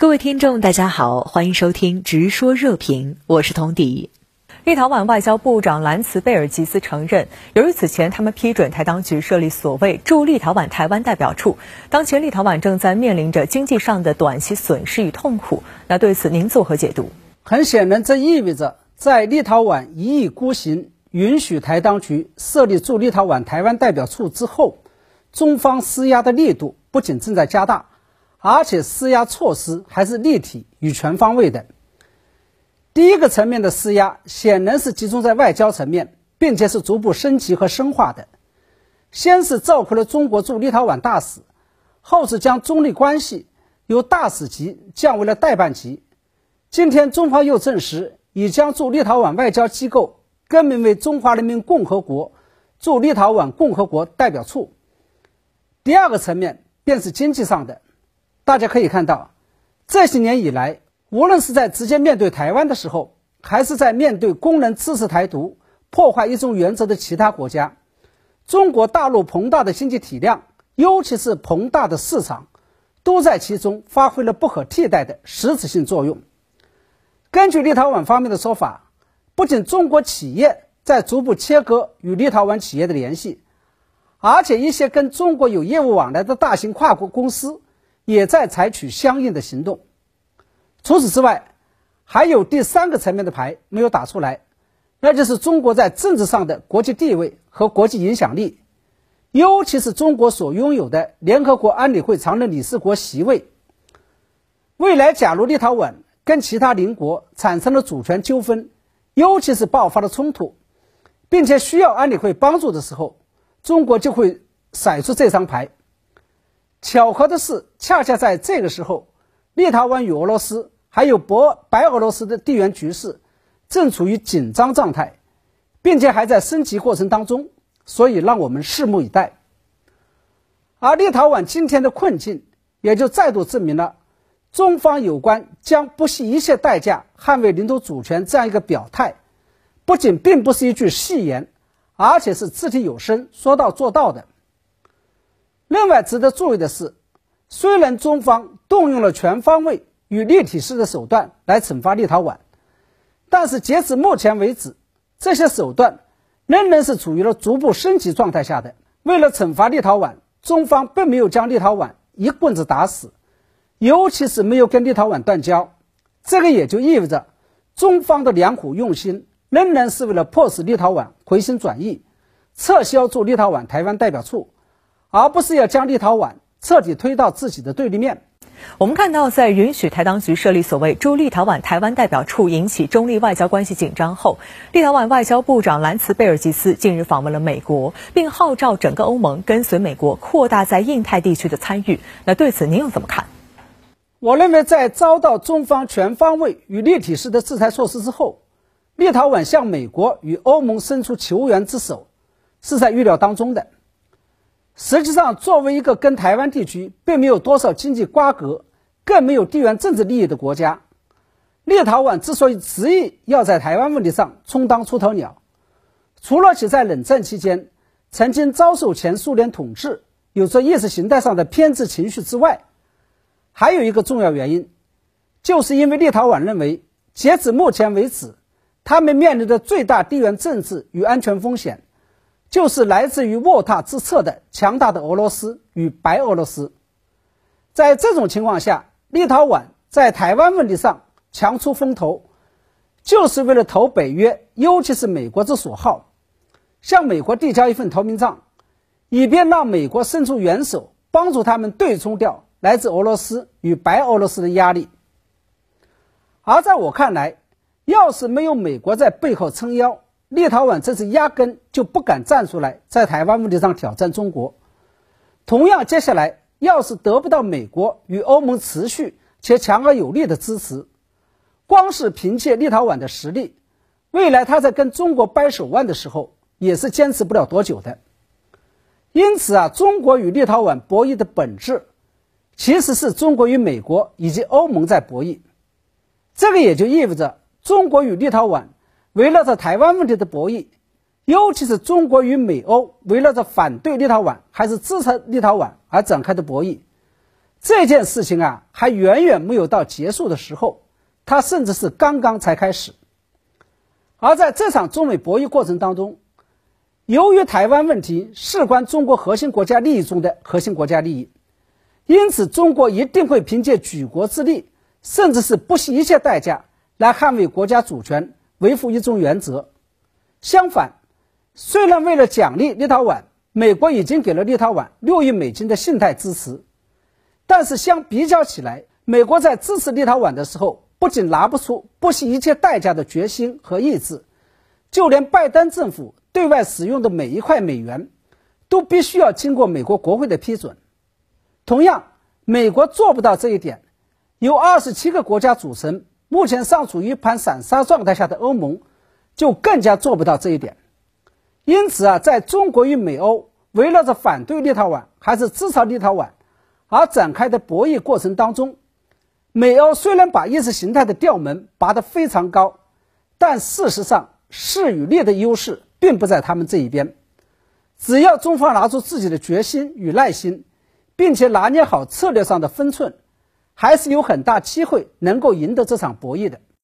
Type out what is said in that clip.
各位听众，大家好，欢迎收听《直说热评》，我是童迪。立陶宛外交部长兰茨贝尔吉斯承认，由于此前他们批准台当局设立所谓驻立陶宛台湾代表处，当前立陶宛正在面临着经济上的短期损失与痛苦。那对此您作何解读？很显然，这意味着在立陶宛一意孤行，允许台当局设立驻立陶宛台湾代表处之后，中方施压的力度不仅正在加大。而且施压措施还是立体与全方位的。第一个层面的施压显然是集中在外交层面，并且是逐步升级和深化的。先是召回了中国驻立陶宛大使，后是将中立关系由大使级降为了代办级。今天中方又证实，已将驻立陶宛外交机构更名为中华人民共和国驻立陶宛共和国代表处。第二个层面便是经济上的。大家可以看到，这些年以来，无论是在直接面对台湾的时候，还是在面对公然支持台独、破坏一中原则的其他国家，中国大陆庞大的经济体量，尤其是庞大的市场，都在其中发挥了不可替代的实质性作用。根据立陶宛方面的说法，不仅中国企业在逐步切割与立陶宛企业的联系，而且一些跟中国有业务往来的大型跨国公司。也在采取相应的行动。除此之外，还有第三个层面的牌没有打出来，那就是中国在政治上的国际地位和国际影响力，尤其是中国所拥有的联合国安理会常任理事国席位。未来，假如立陶宛跟其他邻国产生了主权纠纷，尤其是爆发了冲突，并且需要安理会帮助的时候，中国就会甩出这张牌。巧合的是，恰恰在这个时候，立陶宛与俄罗斯还有白白俄罗斯的地缘局势正处于紧张状态，并且还在升级过程当中，所以让我们拭目以待。而立陶宛今天的困境，也就再度证明了中方有关将不惜一切代价捍卫领土主权这样一个表态，不仅并不是一句戏言，而且是掷地有声、说到做到的。另外值得注意的是，虽然中方动用了全方位与立体式的手段来惩罚立陶宛，但是截至目前为止，这些手段仍然是处于了逐步升级状态下的。为了惩罚立陶宛，中方并没有将立陶宛一棍子打死，尤其是没有跟立陶宛断交。这个也就意味着，中方的良苦用心仍然是为了迫使立陶宛回心转意，撤销驻立陶宛台湾代表处。而不是要将立陶宛彻底推到自己的对立面。我们看到，在允许台当局设立所谓驻立陶宛台湾代表处，引起中立外交关系紧张后，立陶宛外交部长兰茨贝尔吉斯近日访问了美国，并号召整个欧盟跟随美国扩大在印太地区的参与。那对此您又怎么看？我认为，在遭到中方全方位与立体式的制裁措施之后，立陶宛向美国与欧盟伸出求援之手，是在预料当中的。实际上，作为一个跟台湾地区并没有多少经济瓜葛，更没有地缘政治利益的国家，立陶宛之所以执意要在台湾问题上充当出头鸟，除了其在冷战期间曾经遭受前苏联统治，有着意识形态上的偏执情绪之外，还有一个重要原因，就是因为立陶宛认为，截止目前为止，他们面临的最大地缘政治与安全风险。就是来自于卧榻之侧的强大的俄罗斯与白俄罗斯，在这种情况下，立陶宛在台湾问题上强出风头，就是为了投北约，尤其是美国之所好，向美国递交一份投名状，以便让美国伸出援手，帮助他们对冲掉来自俄罗斯与白俄罗斯的压力。而在我看来，要是没有美国在背后撑腰，立陶宛这次压根就不敢站出来，在台湾问题上挑战中国。同样，接下来要是得不到美国与欧盟持续且强而有力的支持，光是凭借立陶宛的实力，未来他在跟中国掰手腕的时候，也是坚持不了多久的。因此啊，中国与立陶宛博弈的本质，其实是中国与美国以及欧盟在博弈。这个也就意味着，中国与立陶宛。围绕着台湾问题的博弈，尤其是中国与美欧围绕着反对立陶宛还是支持立陶宛而展开的博弈，这件事情啊，还远远没有到结束的时候，它甚至是刚刚才开始。而在这场中美博弈过程当中，由于台湾问题事关中国核心国家利益中的核心国家利益，因此中国一定会凭借举国之力，甚至是不惜一切代价来捍卫国家主权，维护一中原则。相反，虽然为了奖励立陶宛，美国已经给了立陶宛六亿美金的信贷支持，但是相比较起来，美国在支持立陶宛的时候。不仅拿不出不惜一切代价的决心和意志，就连拜登政府对外使用的每一块美元，都必须要经过美国国会的批准。同样，美国做不到这一点，由二十七个国家组成、目前尚处于一盘散沙状态下的欧盟，就更加做不到这一点。因此啊，在中国与美欧围绕着反对立陶宛还是支持立陶宛而展开的博弈过程当中。美欧虽然把意识形态的调门拔得非常高，但事实上势与力的优势并不在他们这一边。只要中方拿出自己的决心与耐心，并且拿捏好策略上的分寸，还是有很大机会能够赢得这场博弈的。